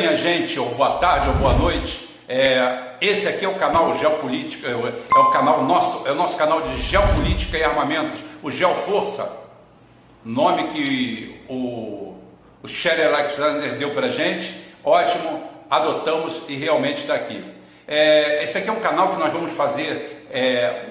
Minha gente, ou boa tarde, ou boa noite. É, esse aqui é o canal Geopolítica, é, é o canal nosso, é o nosso canal de Geopolítica e Armamentos, o Geoforça, nome que o, o Alexander deu para gente. Ótimo, adotamos e realmente está aqui. É, esse aqui é um canal que nós vamos fazer, é,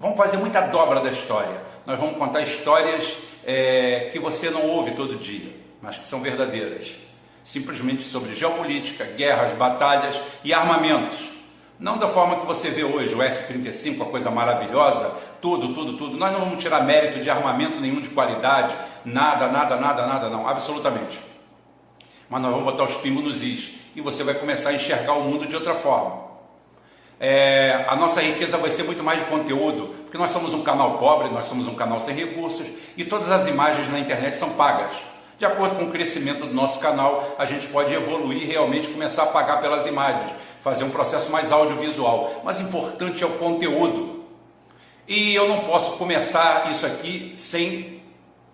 vamos fazer muita dobra da história. Nós vamos contar histórias é, que você não ouve todo dia, mas que são verdadeiras simplesmente sobre geopolítica, guerras, batalhas e armamentos. Não da forma que você vê hoje, o F-35, a coisa maravilhosa, tudo, tudo, tudo. Nós não vamos tirar mérito de armamento nenhum de qualidade, nada, nada, nada, nada, não, absolutamente. Mas nós vamos botar os pingos nos is e você vai começar a enxergar o mundo de outra forma. É, a nossa riqueza vai ser muito mais de conteúdo, porque nós somos um canal pobre, nós somos um canal sem recursos e todas as imagens na internet são pagas. De acordo com o crescimento do nosso canal, a gente pode evoluir realmente começar a pagar pelas imagens, fazer um processo mais audiovisual. Mas importante é o conteúdo. E eu não posso começar isso aqui sem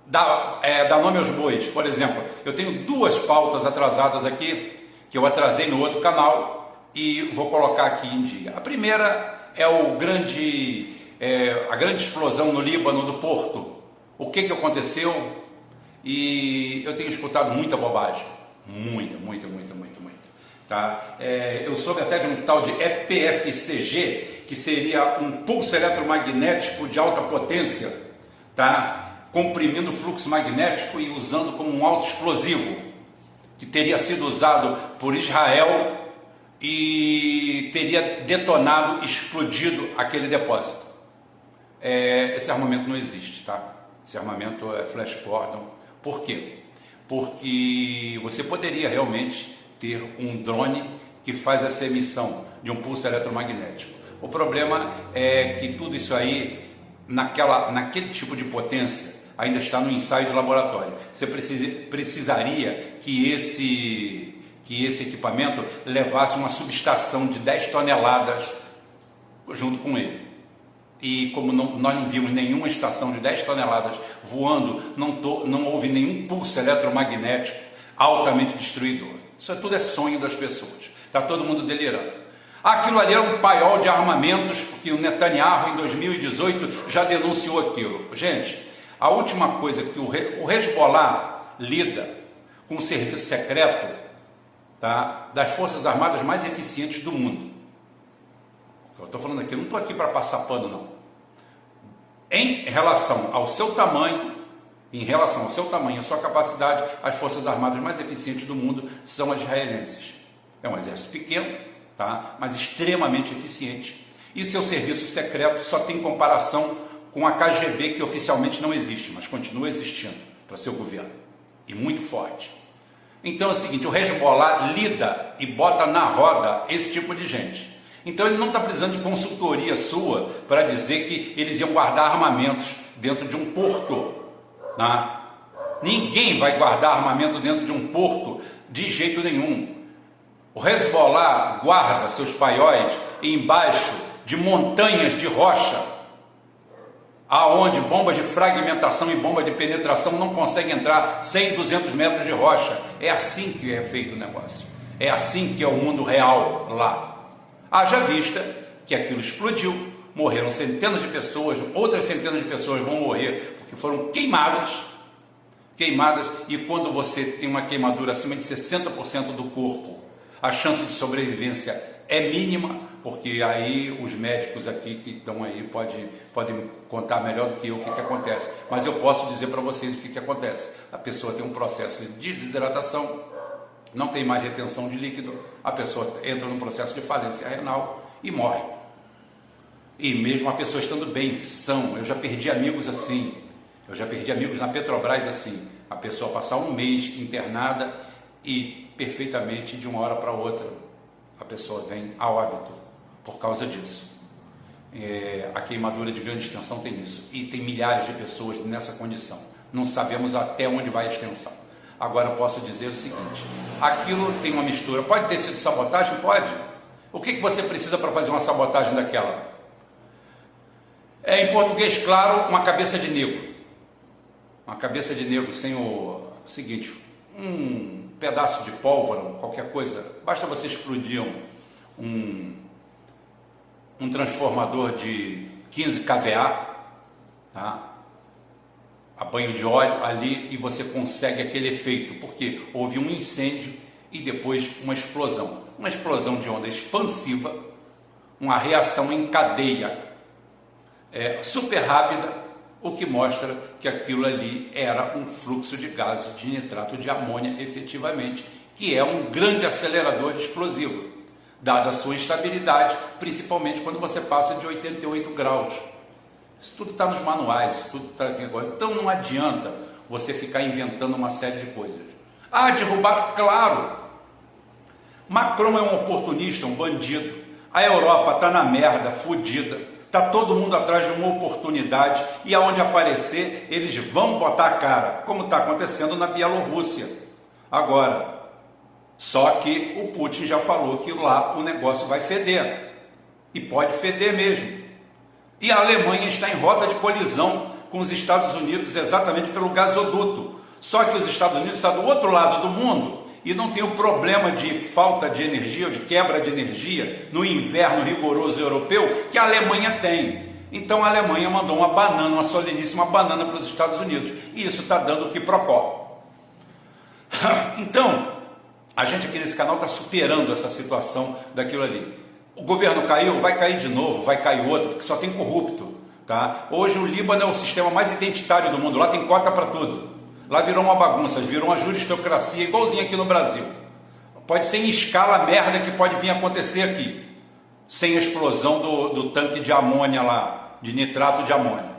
dar, é, dar nome aos bois. Por exemplo, eu tenho duas pautas atrasadas aqui, que eu atrasei no outro canal e vou colocar aqui em dia. A primeira é o grande, é, a grande explosão no Líbano do Porto. O que, que aconteceu? E eu tenho escutado muita bobagem. Muita, muita, muita, muita, muita. Tá? É, eu soube até de um tal de EPFCG, que seria um pulso eletromagnético de alta potência, tá? comprimindo o fluxo magnético e usando como um alto explosivo, que teria sido usado por Israel e teria detonado, explodido aquele depósito. É, esse armamento não existe, tá? Esse armamento é Flash Gordon por quê? Porque você poderia realmente ter um drone que faz essa emissão de um pulso eletromagnético. O problema é que tudo isso aí, naquela, naquele tipo de potência, ainda está no ensaio de laboratório. Você precisa, precisaria que esse, que esse equipamento levasse uma subestação de 10 toneladas junto com ele e como não, nós não vimos nenhuma estação de 10 toneladas voando, não, não houve nenhum pulso eletromagnético altamente destruidor. Isso é tudo é sonho das pessoas. Está todo mundo delirando. Aquilo ali era um paiol de armamentos, porque o Netanyahu em 2018 já denunciou aquilo. Gente, a última coisa que o, o Hezbollah lida com o serviço secreto tá, das Forças Armadas mais eficientes do mundo. Eu estou falando aqui, eu não estou aqui para passar pano, não. Em relação ao seu tamanho, em relação ao seu tamanho, à sua capacidade, as forças armadas mais eficientes do mundo são as israelenses. É um exército pequeno, tá? mas extremamente eficiente. E seu serviço secreto só tem comparação com a KGB, que oficialmente não existe, mas continua existindo para seu governo. E muito forte. Então é o seguinte: o Hezbollah lida e bota na roda esse tipo de gente. Então ele não está precisando de consultoria sua para dizer que eles iam guardar armamentos dentro de um porto. Né? Ninguém vai guardar armamento dentro de um porto de jeito nenhum. O Hezbollah guarda seus paióis embaixo de montanhas de rocha, aonde bombas de fragmentação e bomba de penetração não conseguem entrar 100, 200 metros de rocha. É assim que é feito o negócio. É assim que é o mundo real lá. Haja vista que aquilo explodiu, morreram centenas de pessoas, outras centenas de pessoas vão morrer porque foram queimadas, queimadas, e quando você tem uma queimadura acima de 60% do corpo, a chance de sobrevivência é mínima, porque aí os médicos aqui que estão aí podem, podem contar melhor do que eu o que, que acontece. Mas eu posso dizer para vocês o que, que acontece. A pessoa tem um processo de desidratação, não tem mais retenção de líquido, a pessoa entra num processo de falência renal e morre. E mesmo a pessoa estando bem, são, eu já perdi amigos assim, eu já perdi amigos na Petrobras assim, a pessoa passar um mês internada e perfeitamente de uma hora para outra a pessoa vem a óbito por causa disso. É, a queimadura de grande extensão tem isso e tem milhares de pessoas nessa condição. Não sabemos até onde vai a extensão. Agora eu posso dizer o seguinte: aquilo tem uma mistura. Pode ter sido sabotagem? Pode. O que, que você precisa para fazer uma sabotagem daquela? É em português claro, uma cabeça de negro. Uma cabeça de negro sem o, seguinte, um, pedaço de pólvora, qualquer coisa, basta você explodir um, um transformador de 15 kVA, tá? A banho de óleo ali e você consegue aquele efeito, porque houve um incêndio e depois uma explosão. Uma explosão de onda expansiva, uma reação em cadeia é, super rápida, o que mostra que aquilo ali era um fluxo de gases de nitrato de amônia efetivamente, que é um grande acelerador explosivo, dada a sua estabilidade, principalmente quando você passa de 88 graus. Isso tudo está nos manuais, isso tudo está. Então não adianta você ficar inventando uma série de coisas. Ah, derrubar, claro. Macron é um oportunista, um bandido. A Europa está na merda, fodida. Está todo mundo atrás de uma oportunidade e aonde aparecer, eles vão botar a cara, como está acontecendo na Bielorrússia. Agora, só que o Putin já falou que lá o negócio vai feder. E pode feder mesmo. E a Alemanha está em rota de colisão com os Estados Unidos exatamente pelo gasoduto. Só que os Estados Unidos estão do outro lado do mundo e não tem o problema de falta de energia ou de quebra de energia no inverno rigoroso europeu que a Alemanha tem. Então a Alemanha mandou uma banana, uma soleníssima banana para os Estados Unidos. E isso está dando o que procó. Então, a gente aqui nesse canal está superando essa situação daquilo ali. O governo caiu, vai cair de novo, vai cair outro, porque só tem corrupto. Tá? Hoje o Líbano é o sistema mais identitário do mundo, lá tem cota para tudo. Lá virou uma bagunça, virou uma juristocracia igualzinha aqui no Brasil. Pode ser em escala a merda que pode vir acontecer aqui, sem a explosão do, do tanque de amônia lá, de nitrato de amônia.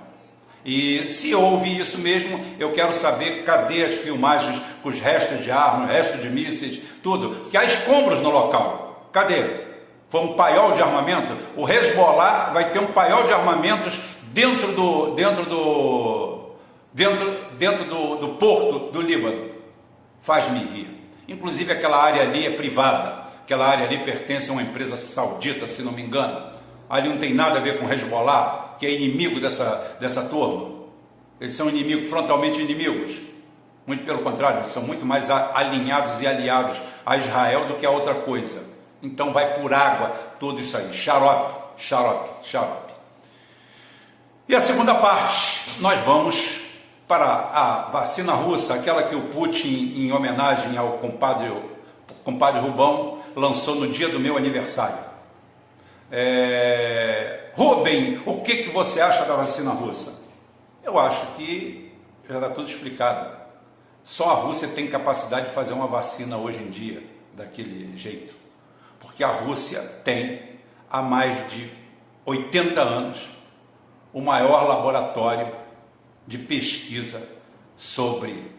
E se houve isso mesmo, eu quero saber cadê as filmagens com os restos de armas, restos de mísseis, tudo. Porque há escombros no local. Cadê? Foi um paiol de armamento. O Hezbollah vai ter um paiol de armamentos dentro do, dentro do, dentro, dentro do, do porto do Líbano. Faz-me rir. Inclusive aquela área ali é privada. Aquela área ali pertence a uma empresa saudita, se não me engano. Ali não tem nada a ver com Hezbollah, que é inimigo dessa, dessa turma. Eles são inimigos, frontalmente inimigos. Muito pelo contrário, eles são muito mais alinhados e aliados a Israel do que a outra coisa. Então vai por água tudo isso aí. Xarope, xarope, xarope. E a segunda parte, nós vamos para a vacina russa, aquela que o Putin, em homenagem ao compadre, compadre Rubão, lançou no dia do meu aniversário. É... Rubem, o que, que você acha da vacina russa? Eu acho que já está tudo explicado. Só a Rússia tem capacidade de fazer uma vacina hoje em dia daquele jeito porque a Rússia tem, há mais de 80 anos, o maior laboratório de pesquisa sobre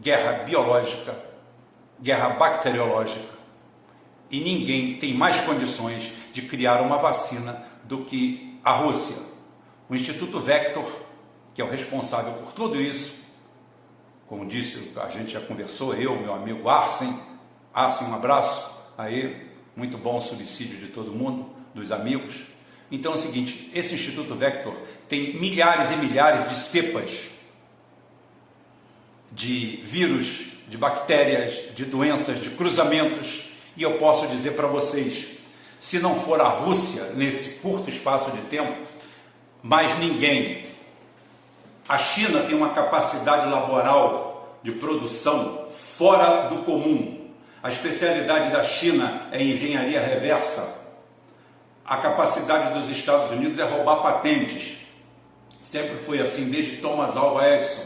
guerra biológica, guerra bacteriológica, e ninguém tem mais condições de criar uma vacina do que a Rússia. O Instituto Vector, que é o responsável por tudo isso, como disse, a gente já conversou, eu, meu amigo Arsen, Arsen, um abraço, aí, muito bom o subsídio de todo mundo, dos amigos. Então é o seguinte, esse Instituto Vector tem milhares e milhares de cepas de vírus, de bactérias, de doenças, de cruzamentos, e eu posso dizer para vocês, se não for a Rússia nesse curto espaço de tempo, mais ninguém. A China tem uma capacidade laboral de produção fora do comum. A especialidade da China é engenharia reversa. A capacidade dos Estados Unidos é roubar patentes. Sempre foi assim, desde Thomas Alva Edison,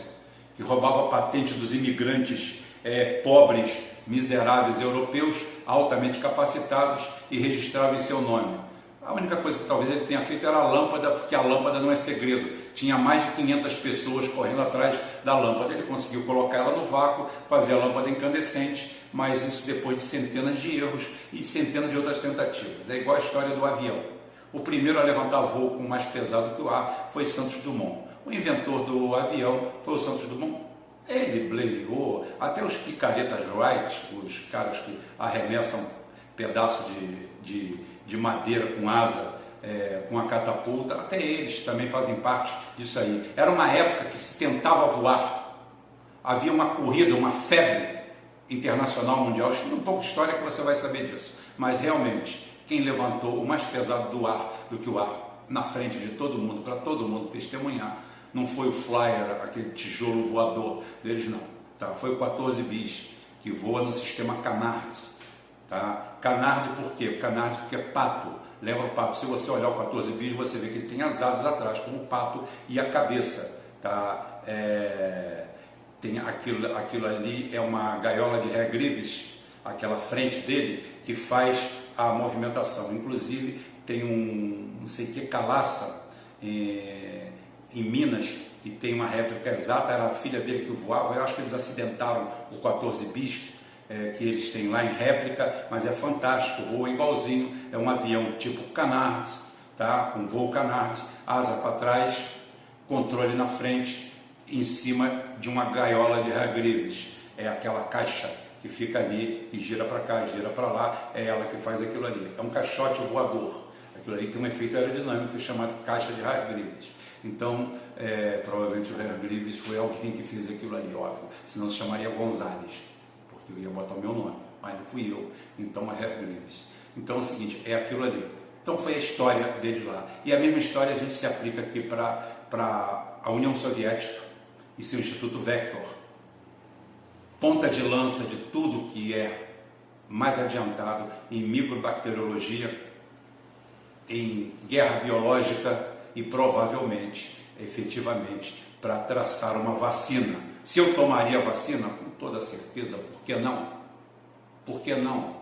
que roubava patente dos imigrantes é, pobres, miseráveis europeus, altamente capacitados e registrava em seu nome. A única coisa que talvez ele tenha feito era a lâmpada, porque a lâmpada não é segredo. Tinha mais de 500 pessoas correndo atrás da lâmpada. Ele conseguiu colocar ela no vácuo, fazer a lâmpada incandescente mas isso depois de centenas de erros e centenas de outras tentativas. É igual a história do avião. O primeiro a levantar voo com mais pesado que o ar foi Santos Dumont. O inventor do avião foi o Santos Dumont. Ele bleiou, até os picaretas Wright, os caras que arremessam pedaço de, de, de madeira com asa, é, com a catapulta, até eles também fazem parte disso aí. Era uma época que se tentava voar. Havia uma corrida, uma febre internacional mundial. Estuda um pouco de história que você vai saber disso. Mas realmente, quem levantou o mais pesado do ar do que o ar na frente de todo mundo, para todo mundo testemunhar, não foi o flyer, aquele tijolo voador deles, não. Tá? Foi o 14 bis, que voa no sistema Canards. Tá? Canard por quê? Canard porque é pato. Lembra o pato? Se você olhar o 14 bis, você vê que ele tem as asas atrás, como o pato, e a cabeça. Tá? É... Tem aquilo, aquilo ali é uma gaiola de regrives, aquela frente dele, que faz a movimentação. Inclusive, tem um, não sei que, calaça, é, em Minas, que tem uma réplica exata, era a filha dele que voava, eu acho que eles acidentaram o 14 bis, é, que eles têm lá em réplica, mas é fantástico, voa igualzinho, é um avião tipo Canards, tá? com voo Canards, asa para trás, controle na frente, em cima de uma gaiola de regrives, é aquela caixa que fica ali, que gira para cá, gira para lá, é ela que faz aquilo ali, é um caixote voador, aquilo ali tem um efeito aerodinâmico chamado caixa de regrives. Então, é, provavelmente o Herr Grives foi alguém que fez aquilo ali, óbvio. Senão se chamaria Gonzales, porque eu ia botar meu nome, mas não fui eu. Então é Herr Grives. Então é o seguinte, é aquilo ali. Então foi a história deles lá. E a mesma história a gente se aplica aqui para a União Soviética e seu Instituto Vector. Ponta de lança de tudo que é mais adiantado em microbacteriologia, em guerra biológica e provavelmente, efetivamente, para traçar uma vacina. Se eu tomaria a vacina, com toda certeza, por que não? Por que não?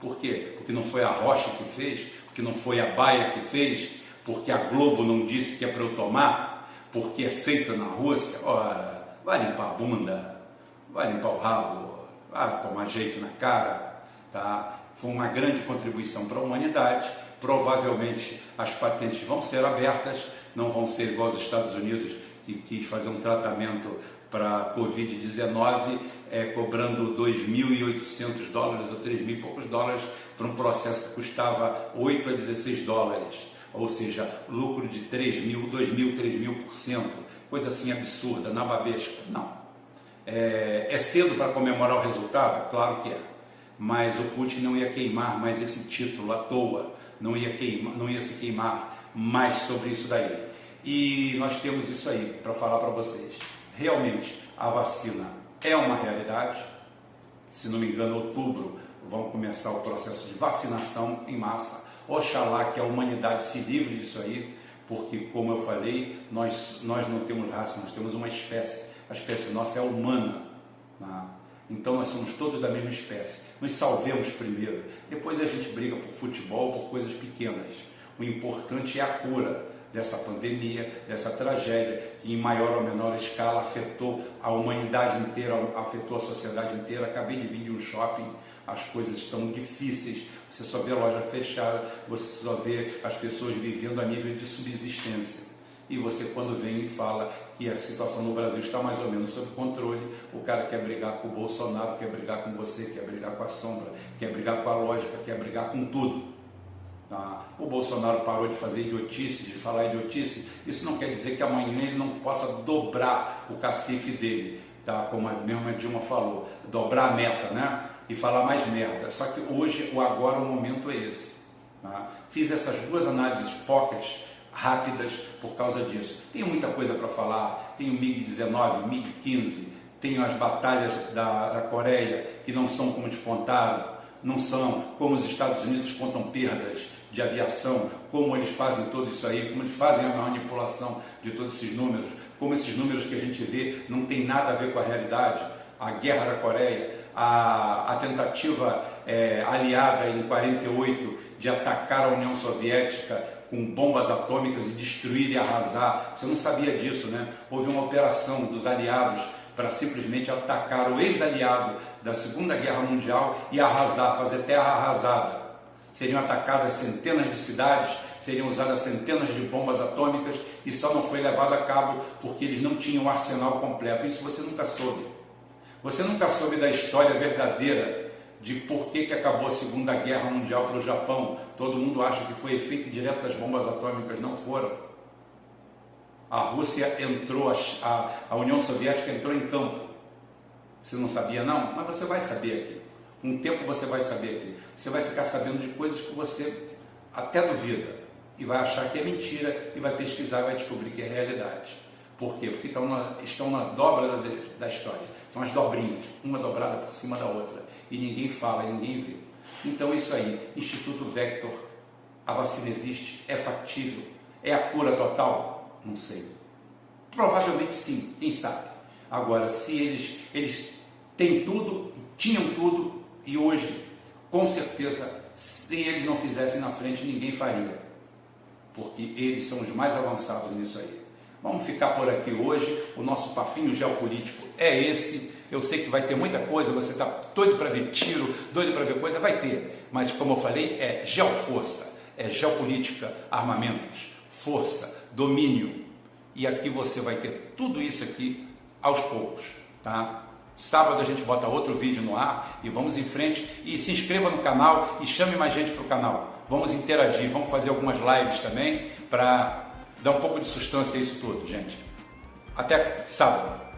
Por quê? Porque não foi a Rocha que fez, porque não foi a Baia que fez, porque a Globo não disse que é para eu tomar, porque é feita na Rússia. Ora, vai limpar a bunda, vai limpar o rabo, vai tomar jeito na cara, tá? Foi uma grande contribuição para a humanidade provavelmente as patentes vão ser abertas, não vão ser igual aos Estados Unidos, que quis fazer um tratamento para Covid-19, é, cobrando 2.800 dólares ou 3 mil e poucos dólares para um processo que custava 8 a 16 dólares, ou seja, lucro de 3 mil, 2 mil, 3 mil por cento, coisa assim absurda, na babesca. Não. É, é cedo para comemorar o resultado? Claro que é. Mas o Putin não ia queimar mais esse título à toa não ia, não ia se queimar mais sobre isso daí. E nós temos isso aí para falar para vocês. Realmente, a vacina é uma realidade. Se não me engano, outubro vão começar o processo de vacinação em massa. Oxalá que a humanidade se livre disso aí, porque, como eu falei, nós, nós não temos raça, nós temos uma espécie. A espécie nossa é humana. Né? Então nós somos todos da mesma espécie. Nos salvemos primeiro. Depois a gente briga por futebol, por coisas pequenas. O importante é a cura dessa pandemia, dessa tragédia que em maior ou menor escala afetou a humanidade inteira, afetou a sociedade inteira. Acabei de vir de um shopping, as coisas estão difíceis. Você só vê loja fechada, você só vê as pessoas vivendo a nível de subsistência e você quando vem e fala que a situação no Brasil está mais ou menos sob controle, o cara quer brigar com o Bolsonaro, quer brigar com você, quer brigar com a sombra, quer brigar com a lógica, quer brigar com tudo. Tá? O Bolsonaro parou de fazer idiotice, de falar idiotice, isso não quer dizer que amanhã ele não possa dobrar o cacife dele, tá? como a mesma Dilma falou, dobrar a meta, né? E falar mais merda. Só que hoje, o agora, o momento é esse. Tá? Fiz essas duas análises pockets rápidas por causa disso. Tenho muita coisa para falar, tenho MiG-19, MiG-15, tenho as batalhas da, da Coreia que não são como te contaram, não são como os Estados Unidos contam perdas de aviação, como eles fazem tudo isso aí, como eles fazem a manipulação de todos esses números, como esses números que a gente vê não tem nada a ver com a realidade. A guerra da Coreia, a, a tentativa é, aliada em 48 de atacar a União Soviética com bombas atômicas e destruir e arrasar. Você não sabia disso, né? Houve uma operação dos aliados para simplesmente atacar o ex-aliado da Segunda Guerra Mundial e arrasar, fazer terra arrasada. Seriam atacadas centenas de cidades, seriam usadas centenas de bombas atômicas e só não foi levado a cabo porque eles não tinham o arsenal completo. Isso você nunca soube. Você nunca soube da história verdadeira de por que, que acabou a Segunda Guerra Mundial para o Japão. Todo mundo acha que foi efeito direto das bombas atômicas, não foram. A Rússia entrou, a, a União Soviética entrou em campo. Você não sabia não? Mas você vai saber aqui. Com o tempo você vai saber aqui. Você vai ficar sabendo de coisas que você até duvida e vai achar que é mentira e vai pesquisar e vai descobrir que é realidade. Por quê? Porque estão na, estão na dobra da, da história. São as dobrinhas, uma dobrada por cima da outra. E ninguém fala, ninguém vê. Então, isso aí, Instituto Vector, a vacina existe, é factível, é a cura total? Não sei. Provavelmente sim, quem sabe. Agora, se eles, eles têm tudo, tinham tudo, e hoje, com certeza, se eles não fizessem na frente, ninguém faria. Porque eles são os mais avançados nisso aí. Vamos ficar por aqui hoje. O nosso papinho geopolítico é esse. Eu sei que vai ter muita coisa, você está doido para ver tiro, doido para ver coisa, vai ter. Mas como eu falei, é geoforça, é geopolítica, armamentos, força, domínio. E aqui você vai ter tudo isso aqui aos poucos, tá? Sábado a gente bota outro vídeo no ar e vamos em frente. E se inscreva no canal e chame mais gente para o canal. Vamos interagir, vamos fazer algumas lives também para dar um pouco de sustância a isso tudo, gente. Até sábado.